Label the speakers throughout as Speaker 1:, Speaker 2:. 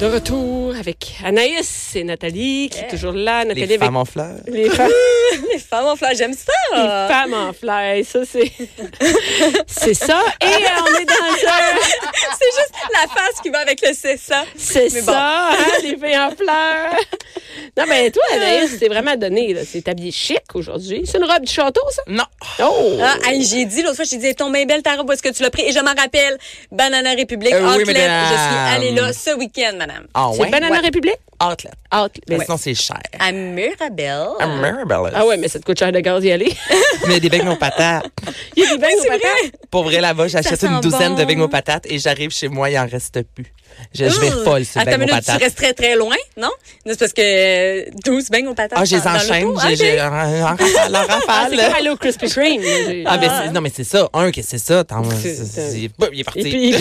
Speaker 1: De retour avec Anaïs et Nathalie, qui est toujours là. Nathalie
Speaker 2: Les
Speaker 1: avec
Speaker 2: femmes en fleurs.
Speaker 1: les femmes,
Speaker 3: Les femmes en fleurs, j'aime ça.
Speaker 1: les femmes en fleurs. Ça, c'est. c'est ça. Et euh, on est dans un.
Speaker 3: C'est juste la face qui va avec le c'est ça.
Speaker 1: C'est ça,
Speaker 3: bon.
Speaker 1: hein, les filles en fleurs. Non, mais toi, Anaïs, c'est vraiment donné. là. C'est habillé chic aujourd'hui. C'est une robe du château, ça?
Speaker 2: Non.
Speaker 1: Oh!
Speaker 3: Ah, j'ai dit l'autre fois, j'ai dit, est tombée belle ta robe, où est-ce que tu l'as pris? Et je m'en rappelle, Banana République,
Speaker 2: Euh, oui,
Speaker 3: Outlet, je suis allée là ce week-end, madame.
Speaker 2: Ah
Speaker 1: c'est
Speaker 2: ouais?
Speaker 1: Banana
Speaker 3: Ouais.
Speaker 1: République?
Speaker 2: Outlet.
Speaker 1: Outlet.
Speaker 2: Mais sinon, c'est cher.
Speaker 3: À Mirabelle.
Speaker 2: À Mirabelle.
Speaker 1: Ah ouais, mais ça te coûte cher de gaz y aller.
Speaker 2: Mais des beignes aux patates.
Speaker 1: Il y a des beignes aux patates.
Speaker 2: Pour vrai, là-bas, j'achète une douzaine
Speaker 3: bon.
Speaker 2: de beignes aux patates et j'arrive chez moi, il en reste plus. Je, je vais folle sur
Speaker 3: Attends
Speaker 2: beignes aux
Speaker 3: minute, tu
Speaker 2: patates.
Speaker 3: restes très, très loin, non? Non, C'est parce que euh, 12 beignes aux patates.
Speaker 2: Ah, je les enchaîne. J'ai, en, rafale, en
Speaker 1: Ah,
Speaker 2: rafale.
Speaker 1: c'est comme aller au Krispy Kreme.
Speaker 2: Ah, ben, c'est- non, mais c'est ça. Un, que c'est ça. Bah, il est parti.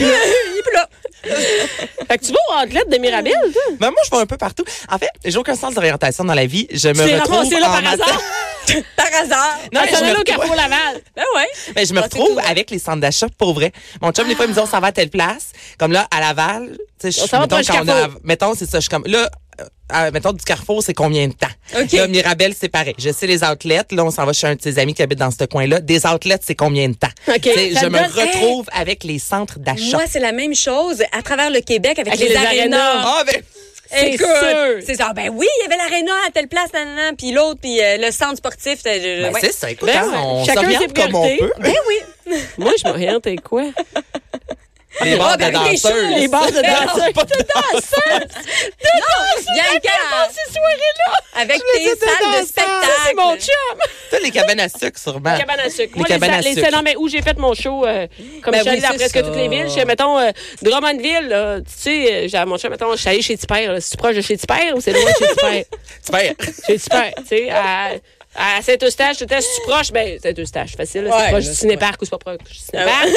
Speaker 1: Fait que tu vas au outlet de Mirabelle, toi?
Speaker 2: Ben, moi, je vais un peu partout. En fait, j'ai aucun sens d'orientation dans la vie. Je me retrouve
Speaker 1: là
Speaker 2: en
Speaker 1: par
Speaker 2: matin-
Speaker 1: hasard?
Speaker 3: Par hasard.
Speaker 2: Non, mais je me
Speaker 1: au
Speaker 2: retrouve-
Speaker 1: Carrefour Laval.
Speaker 3: Ben ouais.
Speaker 2: Ben, je me retrouve avec les centres d'achat pour vrai. Mon chum, des fois, il me dit, on s'en va à telle place. Comme là, à Laval, tu sais,
Speaker 1: On
Speaker 2: je
Speaker 1: s'en va
Speaker 2: mettons, mettons, c'est ça, je suis comme, là, euh, euh, mettons, du Carrefour, c'est combien de temps?
Speaker 3: OK.
Speaker 2: Là, Mirabelle, c'est pareil. Je sais les outlets. Là, on s'en va chez un de ses amis qui habite dans ce coin-là. Des outlets, c'est combien de temps? Je me
Speaker 1: donne-
Speaker 2: retrouve avec les centres d'achat.
Speaker 3: Moi, c'est la même chose à travers le Québec avec,
Speaker 1: Avec
Speaker 3: les,
Speaker 1: les
Speaker 3: arénas.
Speaker 1: arénas.
Speaker 2: Ah, ben,
Speaker 1: C'est sûr.
Speaker 3: C'est ça. Ben oui, il y avait l'aréna à telle place, nanana, puis l'autre, puis euh, le centre sportif. je-
Speaker 2: ben,
Speaker 3: ouais.
Speaker 2: c'est ça. Écoute,
Speaker 1: Ben
Speaker 2: hein, on s'oriente comme on peut.
Speaker 3: Ben oui.
Speaker 1: Moi, je m'oriente avec quoi?
Speaker 2: Les bars de danseuses.
Speaker 1: Les bars de
Speaker 3: non,
Speaker 1: danseurs.
Speaker 2: Pas de
Speaker 3: Bianca,
Speaker 1: Ces soirées-là!
Speaker 3: avec tes salles de spectacle.
Speaker 1: C'est mon chum!
Speaker 2: Toi, les cabanes à sucre, sûrement.
Speaker 1: Les cabanes à sucre.
Speaker 2: Les
Speaker 1: Moi,
Speaker 2: cabanes à
Speaker 1: les,
Speaker 2: sucre.
Speaker 1: non, mais où j'ai fait mon show, euh, comme
Speaker 3: Ben
Speaker 1: je suis allée dans presque
Speaker 3: ça.
Speaker 1: toutes les villes. Je suis, mettons, euh, Drummondville, là, tu sais, euh, j'ai mon chum, mettons, je suis allée chez Tipper. là. C'est-tu proche de chez Tipper ou c'est loin de chez Tipper?
Speaker 2: Tu perds.
Speaker 1: chez Tipper, tu sais, à, à Saint-Eustache, tu si tu proche, ben, Saint-Eustache, facile, c'est proche du cinéparc ou c'est pas proche du cinéparc?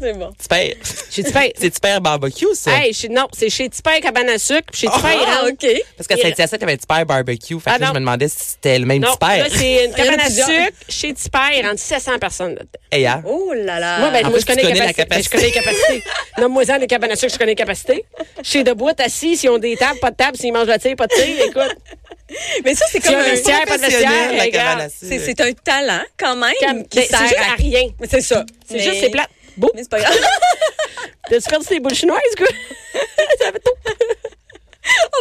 Speaker 3: C'est bon.
Speaker 2: Tu perds.
Speaker 1: Chez Tipper.
Speaker 2: C'est tu perds barbecue, ça.
Speaker 1: Hey, chez- non, c'est chez Tipper Cabane à sucre. puis Chez Tipper, il
Speaker 3: Ah, OK.
Speaker 2: Parce qu'à Saint-Hyacinthe, il y avait Tipper barbecue. Fait que
Speaker 1: Ah,
Speaker 2: là,
Speaker 1: non.
Speaker 2: je me demandais si c'était le même
Speaker 1: Non,
Speaker 2: Tipper.
Speaker 1: là, c'est une cabane à sucre. Chez Tipper, il rentre 700 personnes là-dedans.
Speaker 2: Hey, hein?
Speaker 3: Oh là là.
Speaker 1: Moi, ben, moi,
Speaker 2: plus,
Speaker 1: je connais,
Speaker 2: la
Speaker 1: capacité. Ben, je connais les capacités. Nomme-moi ça, les cabanes à sucre, je connais les capacités. Chez Debout, assis, s'ils ont des tables, pas de table, s'ils mangent la tire, pas de tire, écoute.
Speaker 3: Mais ça, c'est comme
Speaker 1: a un vestiaire, pas de vestiaire,
Speaker 3: C'est
Speaker 2: sucre.
Speaker 3: c'est un talent, quand même,
Speaker 1: Cam-
Speaker 3: qui
Speaker 1: ben,
Speaker 3: sert
Speaker 1: à rien.
Speaker 3: Mais C'est ça.
Speaker 1: C'est juste, c'est plate. Beau.
Speaker 3: Mais c'est pas grave.
Speaker 1: T'as-tu perdu tes boules chinoises, quoi? ça fait tout.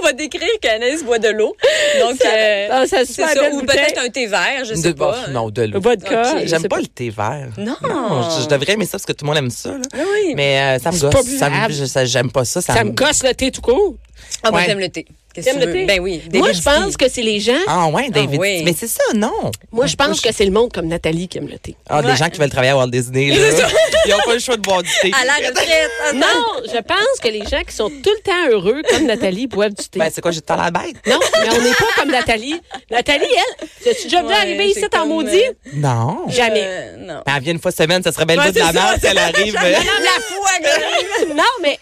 Speaker 3: On va décrire qu'Anaïs boit de l'eau. Donc, euh,
Speaker 1: Ah, ça,
Speaker 3: c'est ça. Ou peut-être un thé vert, je sais
Speaker 2: De-
Speaker 3: pas.
Speaker 2: non, de l'eau.
Speaker 1: Vodka.
Speaker 3: Ok.
Speaker 1: je
Speaker 2: J'aime pas le thé vert.
Speaker 3: Non.
Speaker 2: je, je devrais aimer ça parce que tout le monde aime ça. Là.
Speaker 3: Ah oui.
Speaker 2: Mais euh, ça me
Speaker 1: C'est
Speaker 2: gosse.
Speaker 1: pas
Speaker 2: Ça J'aime pas ça. Ça,
Speaker 1: Ça me gosse le thé tout court.
Speaker 3: Ah, moi,
Speaker 2: Ouais.
Speaker 3: j'aime le thé. Qu'est-ce que
Speaker 1: T'aimes
Speaker 3: tu
Speaker 1: le
Speaker 3: veux?
Speaker 1: thé?
Speaker 3: Ben oui.
Speaker 1: Moi, je pense que c'est les gens.
Speaker 2: Ah ouais, David.
Speaker 3: oui.
Speaker 2: Mais c'est ça, non.
Speaker 1: Moi, je pense que c'est le monde comme Nathalie qui aime le thé.
Speaker 2: Ah,
Speaker 3: Ouais.
Speaker 2: des gens qui veulent travailler à Walt Disney. Là. Ils n'ont pas le choix de boire du thé.
Speaker 3: À la retraite. attends.
Speaker 1: Non, je pense que les gens qui sont tout le temps heureux, comme Nathalie, boivent du thé.
Speaker 2: Ben, c'est quoi, j'ai de temps à la bête?
Speaker 1: non, mais on n'est pas comme Nathalie. Nathalie, elle, as-tu déjà vu
Speaker 3: Ouais,
Speaker 1: arriver ici en maudit?
Speaker 3: euh,
Speaker 2: Non.
Speaker 1: Jamais.
Speaker 3: Euh, non.
Speaker 2: Ben, elle vient une fois semaine, ça serait belle
Speaker 3: Ouais,
Speaker 2: bout de la merde si elle arrive.
Speaker 3: La foi, que-
Speaker 1: Non, mais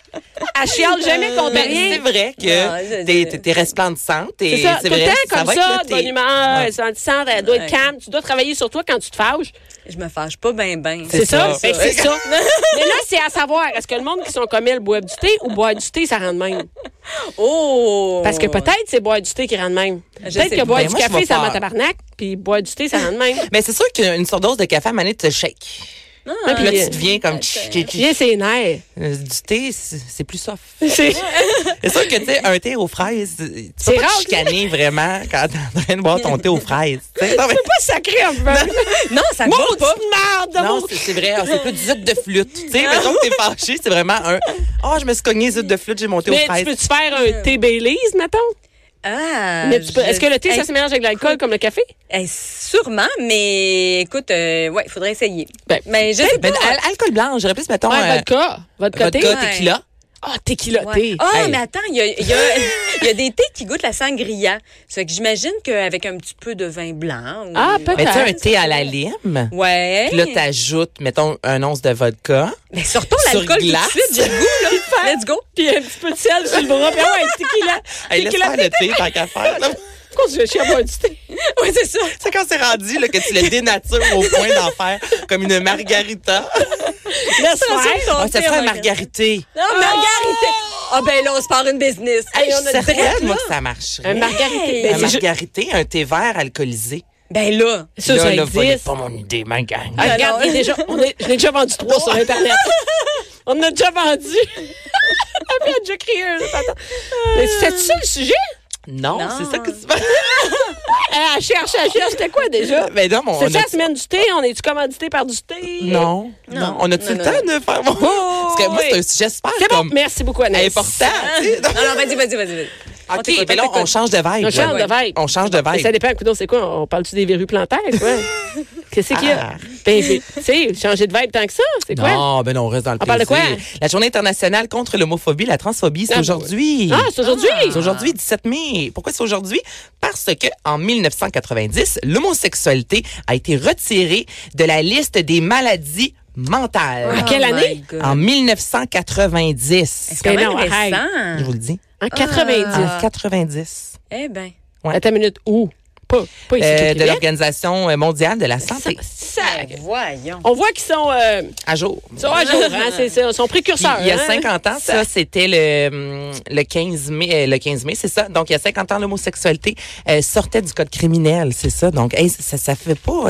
Speaker 1: elle chiale jamais contre rien.
Speaker 2: c'est vrai que t'es- resplendissante.
Speaker 1: C'est
Speaker 2: et
Speaker 1: ça,
Speaker 2: c'est
Speaker 1: tout le
Speaker 2: vrai,
Speaker 1: temps
Speaker 2: ça
Speaker 1: comme ça,
Speaker 2: avec
Speaker 1: de
Speaker 2: le
Speaker 1: bonne humeur,
Speaker 2: Ouais.
Speaker 1: elle sentissante, elle doit être calme. Tu dois travailler sur toi quand tu te fâches.
Speaker 3: Je me fâche pas ben ben.
Speaker 1: C'est ça.
Speaker 2: ça.
Speaker 1: C'est ça. Mais là, c'est à savoir, est-ce que le monde qui sont comme elle boivent du thé ou boire du thé, ça rend de même?
Speaker 3: Oh!
Speaker 1: Parce que peut-être c'est boire du thé qui rend de même. Peut-être que boire
Speaker 2: Ben,
Speaker 1: du
Speaker 2: moi,
Speaker 1: café, ça rend tabarnak, puis boire du thé, ça rend de même.
Speaker 2: Mais c'est sûr qu'une surdose de café à maner te shake.
Speaker 1: Ouais,
Speaker 2: Puis là, tu deviens comme...
Speaker 1: Viens, c'est nerfs.
Speaker 2: Euh, Du thé, c'est c'est plus soft.
Speaker 1: C'est
Speaker 2: C'est sûr que, tu sais, un thé aux fraises, tu
Speaker 1: C'est
Speaker 2: peux pas
Speaker 1: rare
Speaker 2: te chicaner vraiment quand t'es en train de boire ton thé aux fraises. tu. Non, mais-
Speaker 1: pas sacré un peu.
Speaker 3: Non, ça va
Speaker 1: Maudite
Speaker 3: pas.
Speaker 1: merde de
Speaker 2: Non,
Speaker 1: mon-
Speaker 2: c'est c'est vrai, ah, c'est plus du zut de flûte. Tu sais, mettons que t'es fâché, c'est vraiment un. Oh, je me suis cogné zut de flûte, j'ai monté aux
Speaker 1: Mais tu
Speaker 2: fraises.
Speaker 1: peux-tu faire un thé Baileys, mettons?
Speaker 3: Ah!
Speaker 1: Mais tu peux- Est-ce que le thé, ça se mélange avec l'alcool comme le café?
Speaker 3: Eh, sûrement, mais écoute, euh, ouais, il faudrait essayer.
Speaker 1: Ben,
Speaker 3: mais je sais pas.
Speaker 2: Ben, al- alcool blanc, j'aurais plus, mettons.
Speaker 1: Ouais,
Speaker 2: euh,
Speaker 1: vodka. Vodka thé.
Speaker 2: vodka,
Speaker 3: Ouais.
Speaker 2: tequila.
Speaker 1: Ah, t'es kilotté.
Speaker 3: Ouais. Ah,
Speaker 2: Hey.
Speaker 3: mais attends, il y a, y, a, y a des thés qui goûtent la sangria. Fait que j'imagine qu'avec un petit peu de vin blanc. ou-
Speaker 1: Ah, peut-être.
Speaker 2: Mais tu un thé à la lime?
Speaker 3: Ouais.
Speaker 2: Puis là, t'ajoutes, mettons, un once de vodka.
Speaker 3: Mais sortons
Speaker 2: sur
Speaker 3: l'alcool tout de
Speaker 2: glace.
Speaker 3: suite, j'ai le goût, là. Let's go.
Speaker 1: Puis un petit peu de sel sur le bras. Puis ouais, tequila.
Speaker 2: Hey, laisse
Speaker 1: tequila.
Speaker 2: faire le thé, tant qu'à faire.
Speaker 1: Pourquoi tu veux chier à boire du thé?
Speaker 3: Oui, c'est ça.
Speaker 2: C'est quand c'est rendu là, que tu le dénatures au point d'en faire comme une margarita.
Speaker 1: Laisse faire.
Speaker 2: Ah, serait
Speaker 3: en
Speaker 2: un margarité.
Speaker 3: Non, margarité. Ah, ben là, on se part une business.
Speaker 2: Hey,
Speaker 3: Hey, on a
Speaker 2: moi, que ça marcherait.
Speaker 1: Un margarité.
Speaker 2: Un
Speaker 1: Ben, c'est ju-
Speaker 2: margarité, un thé vert alcoolisé.
Speaker 3: Ben là.
Speaker 1: Ça,
Speaker 2: là,
Speaker 1: ça
Speaker 2: là,
Speaker 1: existe.
Speaker 2: pas mon idée, ma gang.
Speaker 1: Ah,
Speaker 3: Non,
Speaker 1: regarde, il déjà, on est, je l'ai déjà vendu trois sur Internet. on en a déjà vendu. Ah, elle a déjà crié un. Mais C'était ça le sujet?
Speaker 2: Non,
Speaker 3: Non.
Speaker 2: c'est ça que tu fais.
Speaker 1: Ah, Elle cherche, elle cherche. C'était quoi déjà?
Speaker 2: Mais non, mais on
Speaker 1: C'est ça la semaine du thé? On est-tu commandité par du thé?
Speaker 2: Non, non. On a-tu le temps de faire... Parce que moi,
Speaker 1: oui.
Speaker 2: c'est un sujet super
Speaker 1: C'est bon. Merci beaucoup, Anaïs.
Speaker 2: important.
Speaker 3: Non, non, vas-y, vas-y, vas-y. vas-y. On
Speaker 2: OK, mais là,
Speaker 3: on
Speaker 2: on change de vibe.
Speaker 1: On change de vibe.
Speaker 2: On change de
Speaker 1: Mais
Speaker 2: vibe.
Speaker 1: ça dépend, écoute, c'est quoi? On parle-tu des verrues plantaires, quoi? Qu'est-ce qu'il y a?
Speaker 2: Ah.
Speaker 1: Ben, tu sais, changer de vibe tant que ça, c'est quoi?
Speaker 2: Non, ben non, on reste dans le
Speaker 1: On parle de quoi?
Speaker 2: La Journée internationale contre l'homophobie, la transphobie, c'est
Speaker 1: Ah,
Speaker 2: aujourd'hui.
Speaker 1: Ah, c'est aujourd'hui?
Speaker 2: C'est aujourd'hui, 17 mai. Pourquoi c'est aujourd'hui? Parce que en 1990, l'homosexualité a été retirée de la liste des maladies mentales.
Speaker 1: À quelle
Speaker 3: Oh my
Speaker 1: année?
Speaker 2: En 1990.
Speaker 3: C'est quand même
Speaker 1: non,
Speaker 3: récent.
Speaker 1: arrête.
Speaker 2: Je vous le dis.
Speaker 1: En 90.
Speaker 2: En 90.
Speaker 3: Eh ben.
Speaker 2: Ouais.
Speaker 1: Attends une minute. Où? Pas, pas ici.
Speaker 2: Euh, de l'Organisation mondiale de la santé.
Speaker 1: Ça-
Speaker 3: Ben, voyons.
Speaker 1: On voit qu'ils sont, euh,
Speaker 2: À jour.
Speaker 1: sont à jour, hein, c'est ça. Ils sont
Speaker 2: Puis,
Speaker 1: précurseurs.
Speaker 2: il y a
Speaker 1: hein.
Speaker 2: 50 ans, ça, c'était le, hum, le 15 mai, euh, le 15 mai, c'est ça. Donc, il y a 50 ans, l'homosexualité euh, sortait du code criminel, c'est ça. Donc, hey, ça, ça fait pas...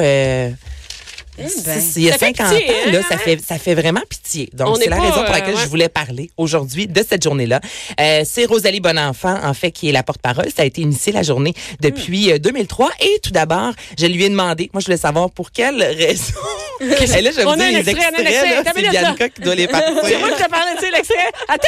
Speaker 2: euh,
Speaker 3: Eh ben.
Speaker 2: il y a
Speaker 1: Ça fait
Speaker 2: 50
Speaker 1: pitié,
Speaker 2: ans, là,
Speaker 1: hein?
Speaker 2: ça fait, ça fait vraiment pitié.
Speaker 1: On
Speaker 2: Donc, c'est la
Speaker 1: pas,
Speaker 2: raison pour
Speaker 1: euh,
Speaker 2: laquelle
Speaker 1: ouais.
Speaker 2: je voulais parler aujourd'hui de cette journée-là. Euh, c'est Rosalie Bonenfant, en fait, qui est la porte-parole. Ça a été initié la journée depuis euh, 2003. Et tout d'abord, je lui ai demandé, moi, je voulais savoir pour quelle raison. Et là, je vais
Speaker 1: On
Speaker 2: vous dire les extraits,
Speaker 1: extrait.
Speaker 2: c'est Bianca qui doit les partir.
Speaker 1: C'est moi qui te parlais, tu sais, l'extrait. Attends!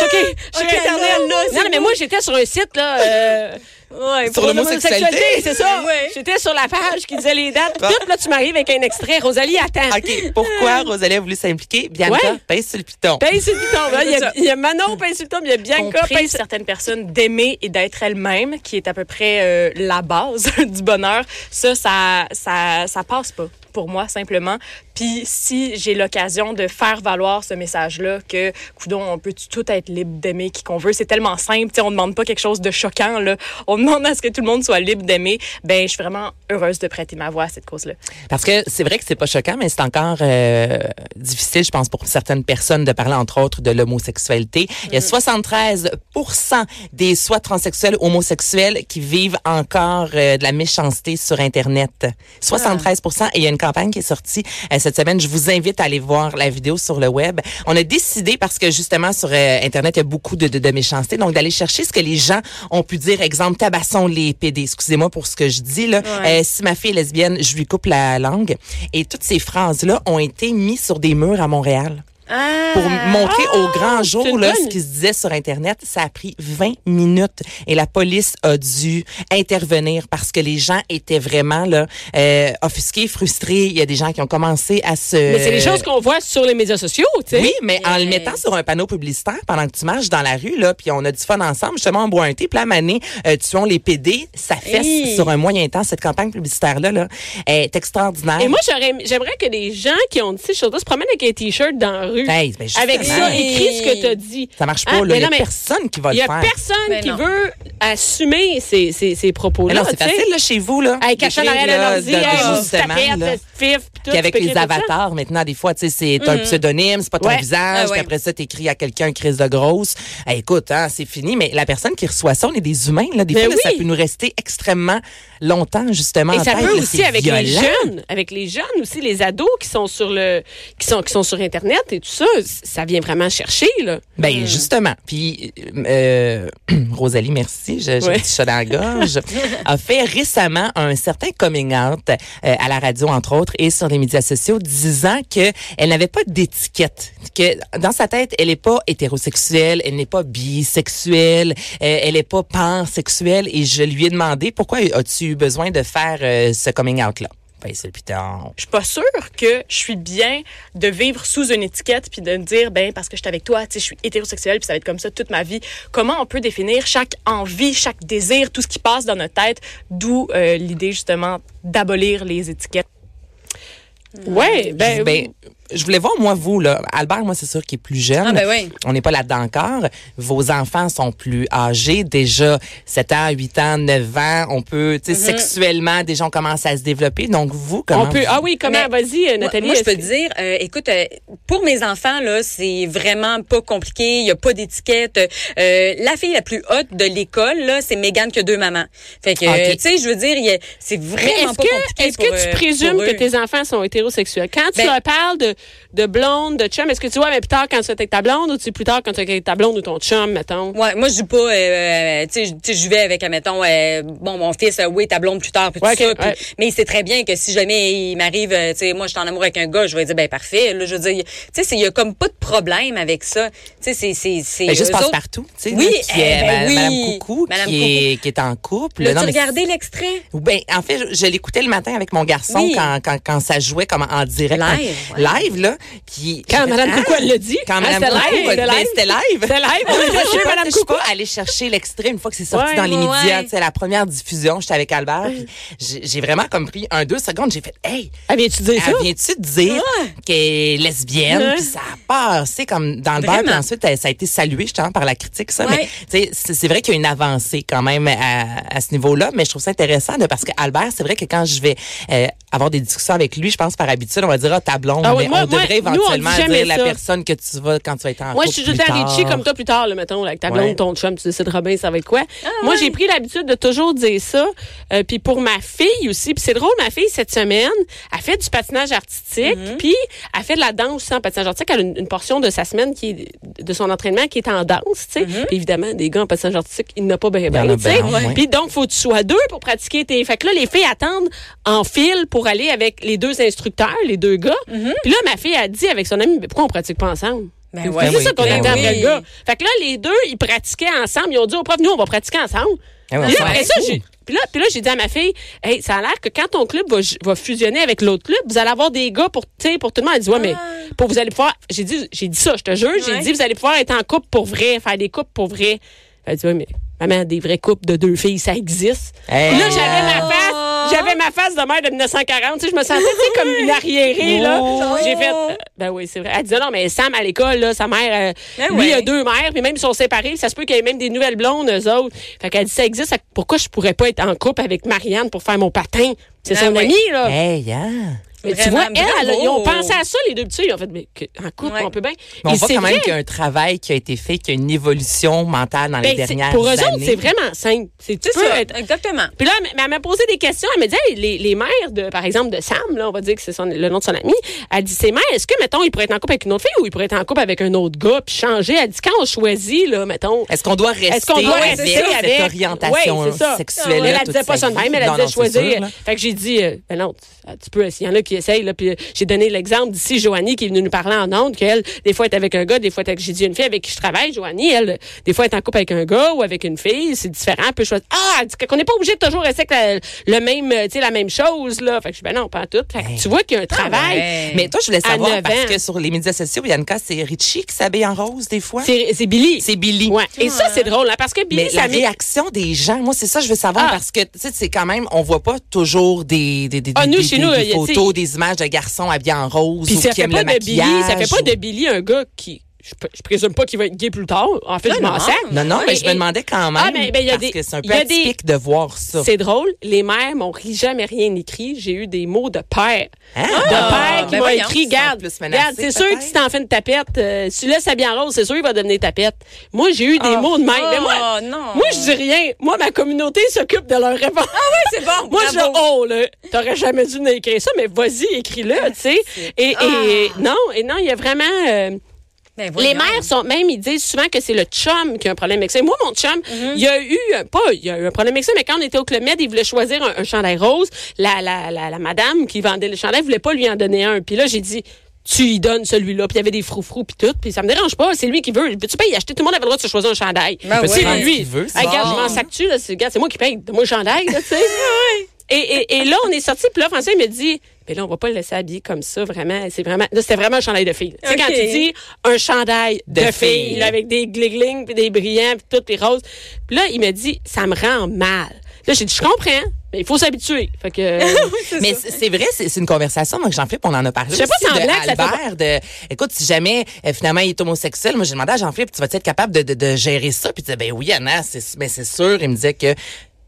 Speaker 1: OK, je suis
Speaker 3: Ok,
Speaker 1: Internet.
Speaker 3: là,
Speaker 1: non, non, mais moi, j'étais sur un site, là. Euh,
Speaker 3: Ouais,
Speaker 2: Sur l'homosexualité.
Speaker 1: c'est ça.
Speaker 3: Ouais.
Speaker 1: J'étais sur la page qui disait les dates.
Speaker 2: Ah.
Speaker 1: Tout, là, tu m'arrives avec un extrait. Rosalie, attends.
Speaker 2: OK. Pourquoi Rosalie a voulu s'impliquer? Bianca,
Speaker 1: Ouais.
Speaker 2: pèse sur le piton.
Speaker 1: Paye sur le piton. là. Il y a- il y, a Manon, paye sur le piton, il y a Bianca,
Speaker 4: compris certaines personnes d'aimer et d'être elles-mêmes, qui est à peu près euh, la base du bonheur. Ça, ça, ça, ça passe pas pour moi simplement. Puis si j'ai l'occasion de faire valoir ce message-là, que coudon, on peut tout être libre d'aimer qui qu'on veut, c'est tellement simple. On demande pas quelque chose de choquant là. On demande à ce que tout le monde soit libre d'aimer. Ben, je suis vraiment heureuse de prêter ma voix à cette cause-là.
Speaker 2: Parce que c'est vrai que c'est pas choquant, mais c'est encore euh, difficile, je pense, pour certaines personnes de parler, entre autres, de l'homosexualité. Il y a 73 des soit transsexuels, homosexuels qui vivent encore euh, de la méchanceté sur Internet. 73% Et il y a une campagne qui est sortie euh, cette semaine. Je vous invite à aller voir la vidéo sur le web. On a décidé, parce que justement, sur euh, Internet, il y a beaucoup de, de, de méchanceté, donc d'aller chercher ce que les gens ont pu dire. Exemple, tabassons les PD. Excusez-moi pour ce que je dis, là. Euh, si ma fille est lesbienne, je lui coupe la langue. Et toutes ces phrases-là ont été mises sur des murs à Montréal
Speaker 3: Ah.
Speaker 2: pour montrer au grand jour là,
Speaker 1: bonne-
Speaker 2: ce qui se disait sur Internet. Ça a pris 20 minutes et la police a dû intervenir parce que les gens étaient vraiment là euh, offusqués, frustrés. Il y a des gens qui ont commencé à se...
Speaker 1: Mais c'est les choses qu'on voit sur les médias sociaux, tu sais.
Speaker 2: Oui, mais en le mettant sur un panneau publicitaire pendant que tu marches dans la rue, là, puis on a du fun ensemble, justement, on boit un thé, puis mané, euh, tuons les PD, ça fesse
Speaker 3: Hey.
Speaker 2: sur un moyen temps. Cette campagne publicitaire-là là, est extraordinaire.
Speaker 1: Et moi, j'aimerais que les gens qui ont dit ces choses-là se promènent avec un T-shirt dans la rue.
Speaker 2: Hey, ben,
Speaker 1: avec ça, écrit ce que tu as dit.
Speaker 2: ça marche pas,
Speaker 1: Hein?
Speaker 2: là.
Speaker 1: Mais
Speaker 2: Il y a
Speaker 1: non, mais
Speaker 2: personne qui va
Speaker 1: Il
Speaker 2: le
Speaker 1: y a
Speaker 2: faire.
Speaker 1: personne
Speaker 3: Ben
Speaker 1: qui
Speaker 3: non.
Speaker 1: veut assumer ces, ces, ces propos-là.
Speaker 2: Non, c'est facile, là, chez vous, là.
Speaker 1: Hey, caché en
Speaker 2: d'écrire,
Speaker 1: arrière
Speaker 2: là,
Speaker 1: de l'ordi, fif, puis
Speaker 2: avec les avatars, maintenant, des fois, tu sais, c'est un pseudonyme, c'est pas ton
Speaker 1: Ouais.
Speaker 2: visage,
Speaker 3: Ah ouais.
Speaker 2: puis après ça, t'écris à quelqu'un crise de grosse. Hey, écoute, hein, c'est fini, mais la personne qui reçoit ça, on est des humains, là. Des
Speaker 1: Mais
Speaker 2: fois, là, ça peut nous rester extrêmement longtemps, justement,
Speaker 1: Et
Speaker 2: en
Speaker 1: ça
Speaker 2: tête,
Speaker 1: peut
Speaker 2: là.
Speaker 1: aussi avec les jeunes, avec les jeunes aussi, les ados qui sont sur le, qui sont, qui sont sur Internet et tout ça, ça vient vraiment chercher, là.
Speaker 2: Ben justement, puis euh, Rosalie, merci, j'ai j'ai
Speaker 1: Ouais.
Speaker 2: un petit chat dans la gorge, a fait récemment un certain coming out euh, à la radio entre autres et sur les médias sociaux, disant que elle n'avait pas d'étiquette, que dans sa tête elle n'est pas hétérosexuelle, elle n'est pas bisexuelle, euh, elle n'est pas pansexuelle et je lui ai demandé pourquoi as-tu eu besoin de faire euh, ce coming out là. Ben, c'est.
Speaker 4: Je suis pas sûre que je suis bien de vivre sous une étiquette puis de me dire ben parce que je suis avec toi, tu sais, je suis hétérosexuelle puis ça va être comme ça toute ma vie. Comment on peut définir chaque envie, chaque désir, tout ce qui passe dans notre tête, d'où euh, l'idée justement d'abolir les étiquettes?
Speaker 1: Ouais, ben,
Speaker 2: Ben, je voulais voir, moi, vous, là. Albert, moi, c'est sûr qu'il est plus jeune.
Speaker 3: Ah, ben oui.
Speaker 2: On n'est pas là-dedans encore. Vos enfants sont plus âgés, déjà 7 ans, 8 ans, 9 ans. On peut, tu sais, sexuellement, déjà, on commence à se développer. Donc, vous, comment
Speaker 1: on peut.
Speaker 2: vous-
Speaker 1: Ah oui, comment? Vas-y,
Speaker 3: Moi,
Speaker 1: Nathalie.
Speaker 3: moi, je peux te dire, euh, écoute, euh, pour mes enfants, là, c'est vraiment pas compliqué. Il y a pas d'étiquette. Euh, la fille la plus haute de l'école, là, c'est Mégane qui a deux mamans. Fait que, euh, tu sais, je veux dire, il y a- c'est vraiment
Speaker 1: est-ce
Speaker 3: pas
Speaker 1: que,
Speaker 3: compliqué
Speaker 1: est-ce que tu
Speaker 3: euh,
Speaker 1: présumes que tes enfants sont hétérosexuels? Quand tu
Speaker 3: Ben-
Speaker 1: leur parles de, de blonde, de chum, est-ce que tu vois, mais plus tard quand tu es avec ta blonde ou tu sais plus tard quand tu es avec ta blonde ou ton chum, mettons?
Speaker 3: Ouais, moi je dis pas, euh, euh, tu sais, je- tu vais avec, admettons, euh, bon, mon fils, euh, oui, ta blonde plus tard, puis
Speaker 1: Ouais,
Speaker 3: tout ça. mais il sait très bien que si jamais il m'arrive, tu sais, moi je suis en amour avec un gars, je vais dire, ben parfait. Là, je veux dire, tu sais, c'est- il y a comme pas de problème avec ça. Tu sais, c'est, c'est, c'est.
Speaker 2: Juste passe
Speaker 3: autres-
Speaker 2: partout, tu sais.
Speaker 3: Oui,
Speaker 2: là, qui
Speaker 3: eh
Speaker 2: est,
Speaker 3: ben oui.
Speaker 2: Madame Coucou,
Speaker 3: Madame
Speaker 2: qui, Est, qui est en couple.
Speaker 3: L'as-tu
Speaker 2: Non, mais
Speaker 3: regardé l'extrait?
Speaker 2: Ben, en fait, je, je l'écoutais le matin avec mon garçon
Speaker 3: Oui.
Speaker 2: quand, quand, quand ça jouait comme en direct.
Speaker 3: Live,
Speaker 2: là. Qui,
Speaker 1: Quand Mme Coucou,
Speaker 2: ah!
Speaker 1: elle l'a dit.
Speaker 2: Quand
Speaker 1: Ah,
Speaker 2: Mme
Speaker 1: c'était
Speaker 2: Coucou,
Speaker 1: live,
Speaker 2: ben,
Speaker 1: c'était live.
Speaker 2: c'était live.
Speaker 1: On
Speaker 2: Je
Speaker 1: était
Speaker 2: suis
Speaker 1: chez Mme
Speaker 2: je suis
Speaker 1: Coucou.
Speaker 2: pas allée chercher l'extrait une fois que c'est sorti dans les médias. sais, la première diffusion, j'étais avec Albert. J'ai vraiment comme pris un, deux secondes. J'ai fait, hey,
Speaker 1: Ah, viens-tu dire ça?
Speaker 2: elle vient-tu dire qu'elle est lesbienne? Puis ça a passé comme dans le beurre. Puis ensuite, elle- ça a été salué justement par la critique, ça. Mais c'est c'est vrai qu'il y a une avancée quand même à, à ce niveau-là. Mais je trouve ça intéressant parce que Albert, c'est vrai que quand je vais euh, avoir des discussions avec lui, je pense par habitude, on va dire, ah, ta blonde.
Speaker 1: Ah oui,
Speaker 2: mais
Speaker 1: moi-
Speaker 2: on devrait
Speaker 1: moi, nous, on dit
Speaker 2: éventuellement dire la personne que tu vas quand tu vas être en
Speaker 1: Moi, je suis temps
Speaker 2: tard.
Speaker 1: Richie comme toi plus tard, là, mettons, avec ta blonde, ton chum, tu décideras bien ça va être quoi?
Speaker 3: Ah,
Speaker 1: Moi, j'ai pris l'habitude de toujours dire ça. Euh, puis pour ma fille aussi, puis c'est drôle, ma fille, cette semaine, elle fait du patinage artistique,
Speaker 3: Mhm.
Speaker 1: puis elle fait de la danse aussi en patinage artistique. Elle a une, une portion de sa semaine qui est, de son entraînement qui est en danse, tu sais.
Speaker 3: Mhm.
Speaker 1: Puis évidemment, des gars en patinage artistique, il n'y en a pas bien, tu sais. Puis donc, faut que tu sois deux pour pratiquer tes... Fait que là, les filles attendent en file pour aller avec les deux instructeurs, les deux gars. Puis là, ma fille a dit avec son ami, mais pourquoi on pratique pas ensemble?
Speaker 3: Ben
Speaker 1: C'est
Speaker 3: ouais.
Speaker 1: c'est ça qu'on
Speaker 2: ben oui.
Speaker 1: après le gars. Fait que là, les deux, ils pratiquaient ensemble. Ils ont dit au prof, nous, on va pratiquer ensemble.
Speaker 2: Eh
Speaker 1: là,
Speaker 2: ouais.
Speaker 1: après ça, j'ai- puis là, puis là, j'ai dit à ma fille, hey, ça a l'air que quand ton club va, va fusionner avec l'autre club, vous allez avoir des gars pour, pour tout le monde. Elle dit, ouais, mais pour vous allez pouvoir, j'ai dit, j'ai dit ça, je te jure, j'ai dit, vous allez pouvoir être en couple pour vrai, faire des couples pour vrai. Elle dit, ouais, mais maman, des vrais couples de deux filles, ça existe.
Speaker 2: Hey.
Speaker 1: Puis là, j'avais ma face, j'avais ma face de mère de 1940. Tu sais, je me sentais, tu sais, comme une arriérée, là.
Speaker 3: Oh.
Speaker 1: J'ai fait, euh, ben oui, c'est vrai. Elle disait, non, mais Sam, à l'école, là, sa mère, euh,
Speaker 3: Ben
Speaker 1: lui, il a deux mères, puis même ils sont séparés. Ça se peut qu'il y ait même des nouvelles blondes, eux autres. Fait qu'elle dit, ça existe. Pourquoi je pourrais pas être en couple avec Marianne pour faire mon patin? C'est
Speaker 3: Ben
Speaker 1: son amie, là.
Speaker 2: Hey, hein?
Speaker 1: Mais tu vois, elle, elle, ils ont pensé à ça, les deux petits. Ils ont fait, mais en couple,
Speaker 3: Ouais.
Speaker 1: on peut bien.
Speaker 2: Mais on voit
Speaker 1: c'est
Speaker 2: quand même qu'il y a un travail qui a été fait, qu'il y a une évolution mentale dans les
Speaker 1: Ben,
Speaker 2: dernières
Speaker 1: pour eux
Speaker 2: années.
Speaker 1: autres, c'est vraiment simple. C'est
Speaker 3: ça,
Speaker 1: être-
Speaker 3: exactement.
Speaker 1: Puis là, elle m'a posé des questions. Elle me dit, hey, les, les mères, de, par exemple, de Sam, là, on va dire que c'est le nom de son ami, elle dit, ces mères, est-ce que, mettons, il pourrait être en couple avec une autre fille ou il pourrait être en couple avec un autre gars, puis changer? Elle dit, quand on choisit, là, mettons,
Speaker 2: Est-ce qu'on doit rester
Speaker 1: est-ce qu'on doit
Speaker 2: avec
Speaker 1: rester
Speaker 2: cette orientation
Speaker 1: Ouais,
Speaker 2: sexuelle
Speaker 1: Elle, elle disait pas ça de même, elle
Speaker 2: c'est
Speaker 1: choisir. fait que j'ai dit, euh, ben non, tu, peux, s'il y en a qui essayent, là, puis euh, j'ai donné l'exemple d'ici, Joanie, qui est venue nous parler en ondes, qu'elle, des fois, est avec un gars, des fois, j'ai dit une fille avec qui je travaille, Joanie, elle, des fois, est en couple avec un gars ou avec une fille, c'est différent, elle peut choisir. Ah, elle dit qu'on n'est pas obligé de toujours rester avec la- le même, euh, tu sais, la même chose, là. Fait que je dis, ben non, pas en tout. Fait que tu vois qu'il y a un travail.
Speaker 3: ouais.
Speaker 2: Mais toi, je voulais savoir, parce
Speaker 1: ans.
Speaker 2: que sur les médias sociaux, Bianca, c'est Richie qui s'habille en rose des fois?
Speaker 1: C'est Billy.
Speaker 2: C'est Billy.
Speaker 1: Ouais. Et ça, c'est drôle, hein, parce que Billy,
Speaker 2: Mais la réaction des gens, moi, c'est ça que je veux savoir
Speaker 1: Ah.
Speaker 2: parce que, tu sais, c'est quand même, on voit pas toujours des, des, des,
Speaker 1: Ah,
Speaker 2: des-
Speaker 1: nous,
Speaker 2: des-
Speaker 1: chez
Speaker 2: des-
Speaker 1: nous,
Speaker 2: des photos, des images de garçons habillés en rose
Speaker 1: Puis
Speaker 2: ou
Speaker 1: ça
Speaker 2: qui
Speaker 1: fait
Speaker 2: aiment
Speaker 1: pas
Speaker 2: le
Speaker 1: de Billy, ça fait pas
Speaker 2: maquillage
Speaker 1: de
Speaker 2: ou-
Speaker 1: Billy un gars qui je, présume pas qu'il va être gay plus tard. En fait, je m'en
Speaker 3: non.
Speaker 1: sers.
Speaker 2: Non, non, mais je me demandais quand même.
Speaker 1: Ah, mais- ben, il y a
Speaker 2: parce
Speaker 1: des-
Speaker 2: que c'est un
Speaker 1: il
Speaker 2: peu
Speaker 1: y a des-
Speaker 2: atypique de voir ça.
Speaker 1: C'est drôle, les mères m'ont ri- jamais rien écrit. J'ai eu des mots de père.
Speaker 2: Hein?
Speaker 1: de père qui
Speaker 3: ben
Speaker 1: m'a écrit, garde, c'est sûr que si t'en fais une tapette, euh, si tu laisses habiller en rose, c'est sûr qu'il va devenir tapette. Moi, j'ai eu des mots de. Mais moi,
Speaker 3: Oh, non.
Speaker 1: moi, je dis rien. Moi, ma communauté s'occupe de leur réponse.
Speaker 3: c'est bon.
Speaker 1: Moi, je
Speaker 3: bravo.
Speaker 1: oh, là, t'aurais jamais dû écrire ça, mais vas-y, écris-le, tu sais. Et, et non, et non, il y a vraiment, euh,
Speaker 3: Ben,
Speaker 1: les mères sont même, ils disent souvent que c'est le chum qui a un problème avec ça. Moi, mon chum,
Speaker 3: Mhm.
Speaker 1: il y a eu, pas, il y a eu un problème avec ça, mais quand on était au Club Med, il voulait choisir un, un chandail rose. La, la, la, la madame qui vendait le chandail voulait pas lui en donner un. Puis là, j'ai dit, tu y donnes celui-là. Puis il y avait des froufrous puis tout. Puis ça me dérange pas. C'est lui qui veut. Tu peux y acheter. Tout le monde avait le droit de se choisir un chandail.
Speaker 3: Ben
Speaker 1: C'est
Speaker 3: ouais.
Speaker 1: lui.
Speaker 2: Qui veut,
Speaker 1: Hey, regarde, je m'en sac-tu, là. C'est, moi qui paye. Donne-moi le chandail, là, tu sais. Et, et, et là, on est sorti, puis là, François, il me dit, mais là, on va pas le laisser habiller comme ça, vraiment. C'est vraiment, là, c'était vraiment un chandail de fille. Tu sais, quand tu dis un chandail de,
Speaker 2: De
Speaker 1: fille,
Speaker 2: fille.
Speaker 1: là, avec des gliglings, puis des brillants, puis tout, puis roses. Puis là, il me dit, ça me rend mal. Là, j'ai dit, je comprends, mais il faut s'habituer. Fait que,
Speaker 2: Mais c'est c'est vrai, c'est c'est une conversation, moi, que Jean-Philippe, on en a parlé
Speaker 1: Je fais pas
Speaker 2: aussi, de Albert, de, écoute, si jamais, euh, finalement, il est homosexuel, moi, j'ai demandé à Jean-Philippe, tu vas être capable de, de, de gérer ça? Puis il disait, ben oui, Anna, c'est ben, c'est sûr. Il me disait que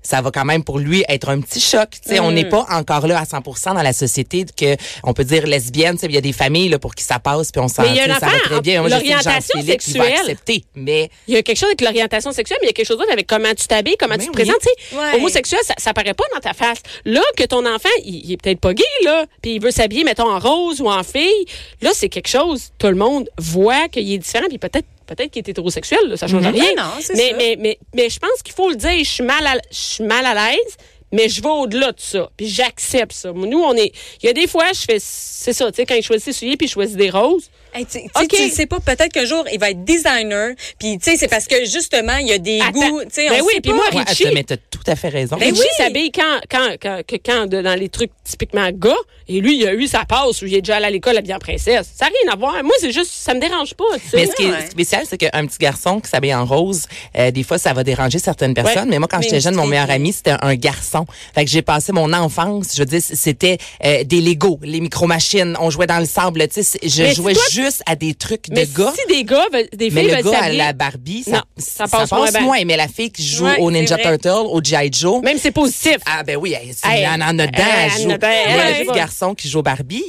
Speaker 2: ça va quand même pour lui être un petit choc. Tu sais, On
Speaker 1: Mm.
Speaker 2: n'est pas encore là à 100% dans la société que on peut dire lesbienne. Tu sais, Il y a des familles là, pour qui ça passe, puis on s'en ça va très bien.
Speaker 1: L'orientation sexuelle.
Speaker 2: accepter, mais
Speaker 1: il y a quelque chose avec l'orientation sexuelle, mais il y a quelque chose d'autre avec comment tu t'habilles, comment
Speaker 2: Mais
Speaker 1: tu te
Speaker 2: oui.
Speaker 1: présentes. Tu sais,
Speaker 3: Ouais.
Speaker 1: homosexuel, ça, ça paraît pas dans ta face. Là, que ton enfant, il, il est peut-être pas gay, là, puis il veut s'habiller, mettons, en rose ou en fille, là, c'est quelque chose, tout le monde voit qu'il est différent, puis peut-être peut-être qu'il est hétérosexuel, là, ça change rien.
Speaker 3: Ouais, non,
Speaker 1: mais, mais, mais, mais je pense qu'il faut le dire, je suis mal à, je suis mal à l'aise. Mais je vais au-delà de ça, puis j'accepte ça. Nous, on est. Il y a des fois, je fais, c'est ça, tu sais, quand il choisit des souliers, puis il choisit des roses.
Speaker 3: Hey, tu, tu sais,
Speaker 1: OK.
Speaker 3: tu sais pas, peut-être qu'un jour, il va être designer. Puis, tu sais, c'est parce que, justement, il y a des
Speaker 1: Attends.
Speaker 3: goûts. Tu sais,
Speaker 1: Ben
Speaker 3: on
Speaker 1: oui,
Speaker 3: sait
Speaker 1: puis
Speaker 3: pas.
Speaker 1: moi,
Speaker 2: ouais,
Speaker 1: Richie-
Speaker 2: mais t'as tout à fait raison.
Speaker 1: Ben
Speaker 3: Ben
Speaker 1: oui, s'habille quand, quand, quand, quand de- dans les trucs typiquement gars, et lui, il a eu sa passe où il est déjà allé à l'école habillé en princesse. Ça n'a rien à voir. Moi, c'est juste, ça me dérange pas, tu sais.
Speaker 2: Mais ce qui est
Speaker 3: Ouais.
Speaker 2: spécial, c'est qu'un petit garçon qui s'habille en rose, euh, des fois, ça va déranger certaines personnes.
Speaker 1: Ouais.
Speaker 2: Mais moi, quand j'étais jeune, mon meilleur
Speaker 3: bien.
Speaker 2: ami, c'était un garçon. Fait que j'ai passé mon enfance, je veux dire, c'était euh, des Legos, les micro-machines. On jouait dans le sable, tu sais. Je
Speaker 1: Mais
Speaker 2: jouais
Speaker 1: toi-
Speaker 2: juste à des trucs
Speaker 1: mais
Speaker 2: de gars.
Speaker 1: si des gars, veulent- des
Speaker 2: Mais
Speaker 1: filles
Speaker 2: le
Speaker 1: veulent
Speaker 2: gars à la Barbie, ça,
Speaker 1: Non, ça passe moins bien.
Speaker 2: moins. Mais la fille qui joue
Speaker 3: Ouais,
Speaker 2: au Ninja. Turtle, au G.I. Joe,
Speaker 1: même c'est positif.
Speaker 2: ah ben oui, elle,
Speaker 1: Hey,
Speaker 2: en a dedans.
Speaker 1: elle
Speaker 2: joue. Mais
Speaker 1: elle,
Speaker 2: le garçon qui joue au Barbie,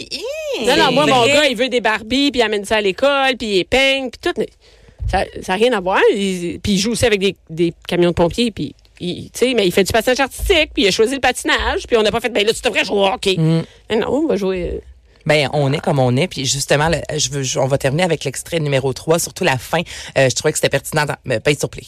Speaker 1: non, non, moi, mon gars, il veut des Barbies, puis il amène ça à l'école, puis il est peigne, puis tout. mais Ça n'a rien à voir. Puis il joue aussi avec des, des camions de pompiers, puis il, mais il fait du patinage artistique, puis il a choisi le patinage, puis on n'a pas fait, ben là, tu devrais jouer au hockey.
Speaker 2: Mm.
Speaker 1: Mais non, on va jouer. euh,
Speaker 2: Ben, on est comme on est. Puis justement, je veux, je- on va terminer avec l'extrait numéro 3, surtout la fin. Euh, je trouvais que c'était pertinent. Dans, mais paye sur play.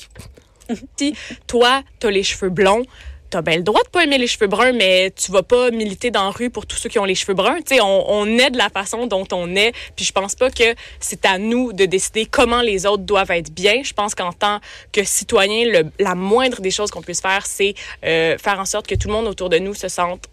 Speaker 4: Toi, t'as les cheveux blonds, t'as bien le droit de pas aimer les cheveux bruns, mais tu vas pas militer dans la rue pour tous ceux qui ont les cheveux bruns. Tu sais, on, est de la façon dont on est, puis je pense pas que c'est à nous de décider comment les autres doivent être bien. Je pense qu'en tant que citoyen, la moindre des choses qu'on puisse faire, c'est euh, faire en sorte que tout le monde autour de nous se sente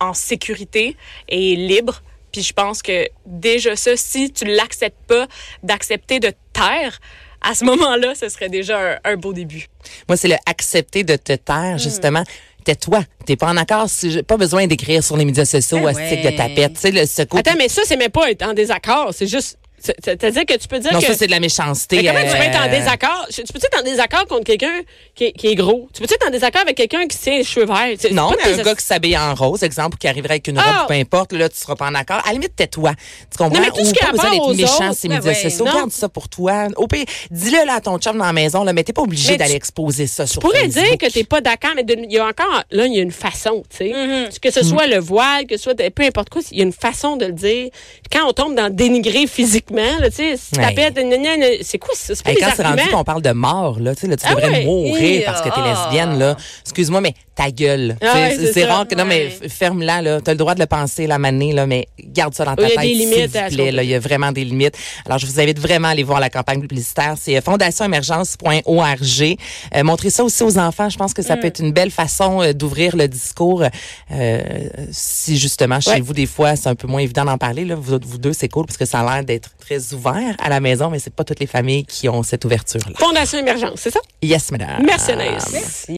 Speaker 4: en sécurité et libre. Puis je pense que déjà ça, si tu l'acceptes pas, d'accepter de taire, à ce moment-là, ce serait déjà un, un beau début.
Speaker 2: Moi, c'est le accepter de te
Speaker 1: Hmm.
Speaker 2: taire, justement. Tais-toi. T'es pas en accord. Si j'ai pas besoin d'écrire sur les médias sociaux
Speaker 3: Ben
Speaker 2: à stick de
Speaker 3: ouais.
Speaker 2: tapette. Tu sais, le secours.
Speaker 1: Attends, mais ça, c'est même pas être en désaccord. C'est juste. C'est- C'est-à-dire que tu peux dire
Speaker 2: non,
Speaker 1: que.
Speaker 2: ça, c'est de la méchanceté.
Speaker 1: Mais comment tu peux être en
Speaker 2: euh,
Speaker 1: désaccord? Tu peux être en désaccord contre quelqu'un qui est, qui est gros? Tu peux être en désaccord avec quelqu'un qui tient les cheveux verts? C'est-
Speaker 2: Non, mais un gars qui s'habille en rose, exemple, ou qui arriverait avec une robe,
Speaker 1: Ah!
Speaker 2: peu importe, là, tu seras pas en accord. À la limite, tais-toi. Tu comprends?
Speaker 1: Non, mais tout ce
Speaker 2: Ou
Speaker 1: qui a
Speaker 2: pas besoin d'être méchant
Speaker 1: autres,
Speaker 2: ces
Speaker 3: ben
Speaker 2: médias
Speaker 3: ouais.
Speaker 2: sociaux.
Speaker 1: Non.
Speaker 2: Garde ça pour toi. Au pire, dis-le là à ton chum dans la maison, là, mais t'es pas obligé
Speaker 1: Mais
Speaker 2: d'aller
Speaker 1: tu-
Speaker 2: exposer ça sur
Speaker 1: Tu pourrais
Speaker 2: Facebook.
Speaker 1: dire que t'es pas d'accord, mais il y a encore, là, il y a une façon, tu sais.
Speaker 3: Mm-hmm.
Speaker 1: Que ce soit le voile, que ce soit, peu importe quoi, il y a une façon de le dire. Quand on tombe dans dénigrer physiquement, là, tu sais, si t'appelles, c'est quoi ça? C'est pas
Speaker 2: Hey, quand c'est rendu
Speaker 1: arguments.
Speaker 2: qu'on parle de mort, là, tu là, tu
Speaker 1: Ah
Speaker 2: devrais
Speaker 1: ouais.
Speaker 2: mourir parce que t'es
Speaker 3: ah.
Speaker 2: lesbienne, là. Excuse-moi, mais ta gueule.
Speaker 1: Ah ouais, c'est
Speaker 2: rare que, non, mais ferme-la, là. T'as le droit de le penser, la manée, là, mais garde ça dans ta
Speaker 1: Il y a
Speaker 2: tête,
Speaker 1: des
Speaker 2: s'il
Speaker 1: limites
Speaker 2: vous plaît, là. Il y a vraiment des limites. Alors, je vous invite vraiment à aller voir la campagne publicitaire. C'est euh, fondationemergence.org. Euh, montrez ça aussi aux enfants. Je pense que
Speaker 1: Mm.
Speaker 2: ça peut être une belle façon euh, d'ouvrir le discours. Euh, si, justement, chez
Speaker 1: Ouais.
Speaker 2: vous, des fois, c'est un peu moins évident d'en parler, là. Vous, vous deux, c'est cool parce que ça a l'air d'être très ouvert à la maison, mais c'est pas toutes les familles qui ont cette ouverture-là.
Speaker 1: Fondation Émergence, c'est ça?
Speaker 2: Yes, madame.
Speaker 1: Merci, Anaïs.
Speaker 3: Merci.